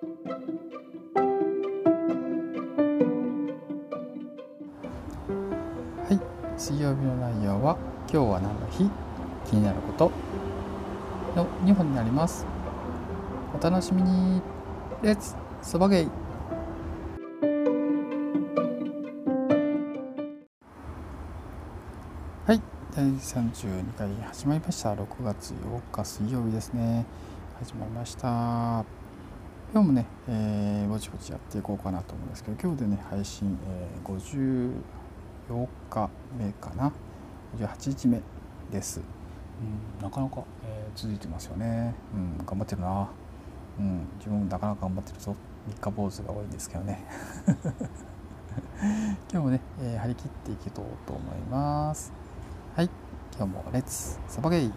はい。水曜日の内容は今日は何の日？気になること。の2本になります。お楽しみに。レッツそばゲイはい。第32回始まりました。6月8日水曜日ですね。始まりました。今日もね、えー、ぼちぼちやっていこうかなと思うんですけど今日でね配信、えー、58日目かな？58日目です、うん、なかなか、えー、続いてますよね、うん、頑張ってるな、うん、自分もなかなか頑張ってるぞ。三日坊主が多いんですけどね。今日もね、えー、張り切っていけとうと思います。はい今日もレッツサバゲイ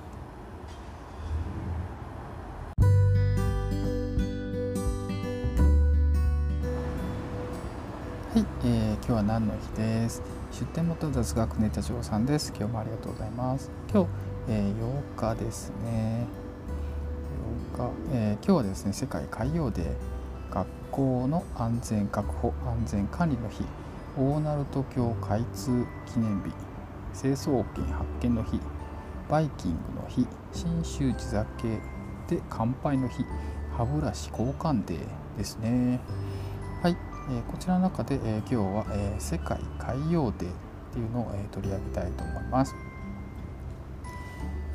はい、えー、今日は何の日です？出店元雑学ネタ長さんです。今日もありがとうございます。今日、えー、8日ですね。8日、えー、今日はですね世界海洋デー学校の安全確保安全管理の日。大鳴門橋開通記念日。成層圏発見の日。バイキングの日。信州地酒で乾杯の日。歯ブラシ交換デーですね。はい。えこちらの中で、え今日は、え世界海洋デーっていうのを、え取り上げたいと思います。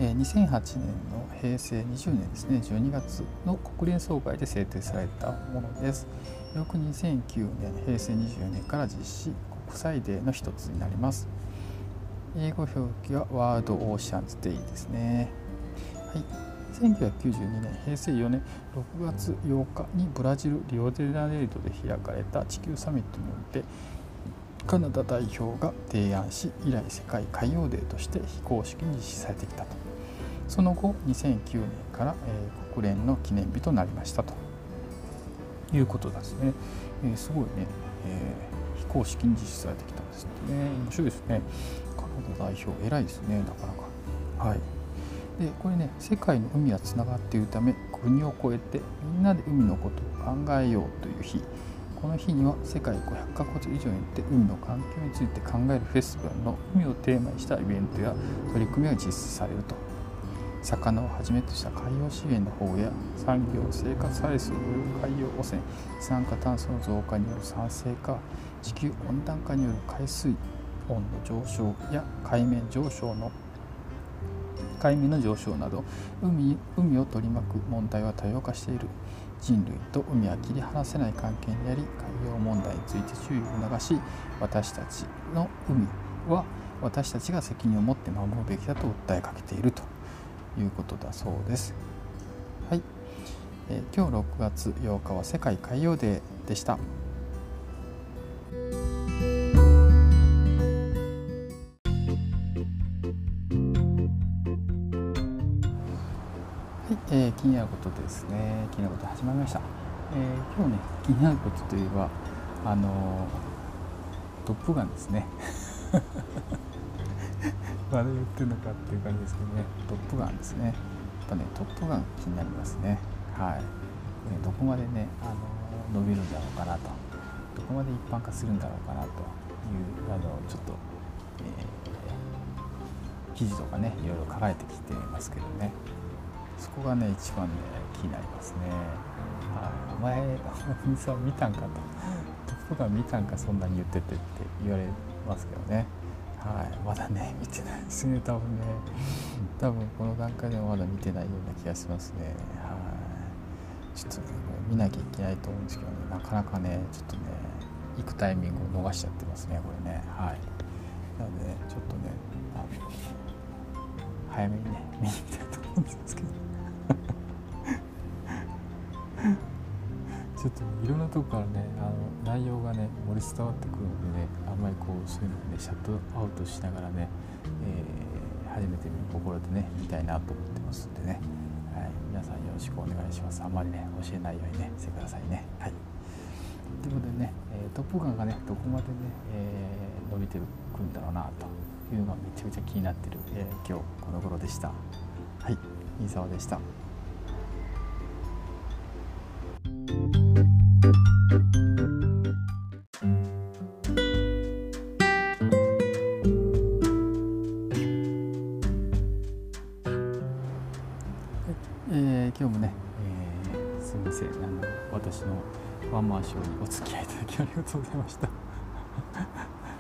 え2008年の平成20年ですね12月の国連総会で制定されたものです。翌2009年平成24年から実施国際デーの一つになります。英語表記はワールドオーシャンズデイですね。はい。1992年平成4年6月8日にブラジルリオデジャネイロで開かれた地球サミットにおいてカナダ代表が提案し以来世界海洋デーとして非公式に実施されてきたと。その後2009年から、えー、国連の記念日となりましたと。いうことですね、えー、すごいね、えー、非公式に実施されてきたんですね。面白いですね。カナダ代表偉いですねなかなか。はい。でこれね世界の海はつながっているため国を越えてみんなで海のことを考えようという日。この日には世界500カ国以上によって海の環境について考えるフェスティバルの海をテーマにしたイベントや取り組みが実施されると。魚をはじめとした海洋資源の保護や産業生活排水による海洋汚染二酸化炭素の増加による酸性化地球温暖化による海水温の上昇や海面上昇の海面の上昇など海海を取り巻く問題は多様化している人類と海は切り離せない関係にあり海洋問題について注意を促し私たちの海は私たちが責任を持って守るべきだと訴えかけているということだそうです。はい、えー、今日6月8日は世界海洋デーでした。はいえー、気になることですね。気になること始まりました、えー、今日ね気になることといえばあのトップガンですね。まだ言ってるのかっていう感じですけどね。トップガンですね。やっぱねトップガン気になりますね。はい、ね、どこまでねあの伸びるんだろうかなと。どこまで一般化するんだろうかなというあのちょっと、えー、記事とかねいろいろ書かれてきてますけどね。そこがね一番ね気になりますね。はい、お前お水は見たんかと「トップガン見たんかそんなに言ってて」って言われますけどね。はい、まだね見てないですね多分ね。多分この段階でもまだ見てないような気がしますね。はい。ちょっとね見なきゃいけないと思うんですけどね。なかなかねちょっとね行くタイミングを逃しちゃってますねこれね。はい。なのでねちょっとね早めにね見に行きたいと思うんですけちょっといろんなとこからねあの内容がね漏れ伝わってくるのでねあんまりこうそういうのをねシャットアウトしながらね、えー、初めて見る心でね見たいなと思ってますんでね、はい、皆さんよろしくお願いします。あんまりね教えないようにねしてくださいね。はい。ということでね、え、トップガンがねどこまでね、えー、伸びてくんだろうなというのがめちゃめちゃ気になってる、えー、今日この頃でした。はい飯沢でした。え、今日もね、え、すみませんあの私のワンマンショーにお付き合いいただきありがとうございました。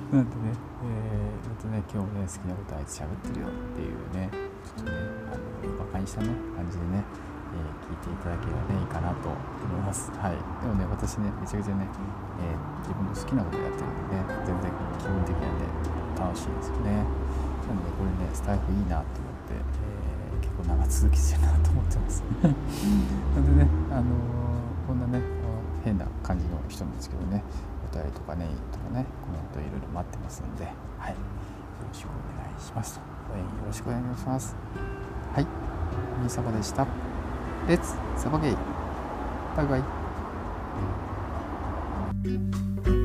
なんでね、えー、とね今日ね好きなことあいつ喋ってるよっていうねちょっとねあのバカにしたね感じでね、えー、聞いていただければねいいかなと思います。はい。でもね私ねめちゃくちゃね、えー、自分の好きなことやってるんでね全然気分的にはね楽しいですよね。なのでこれねスタイフいいなと思って、えー、結構長続きしてるなと思ってます。なんでねあのこんなね変な感じの人なんですけどねお便りとかねとかねコメントいろいろ待ってますんで、はい、よろしくお願いします。応援よろしくお願いします。はい。みさばでした。レッツサバゲイ。バイバイ。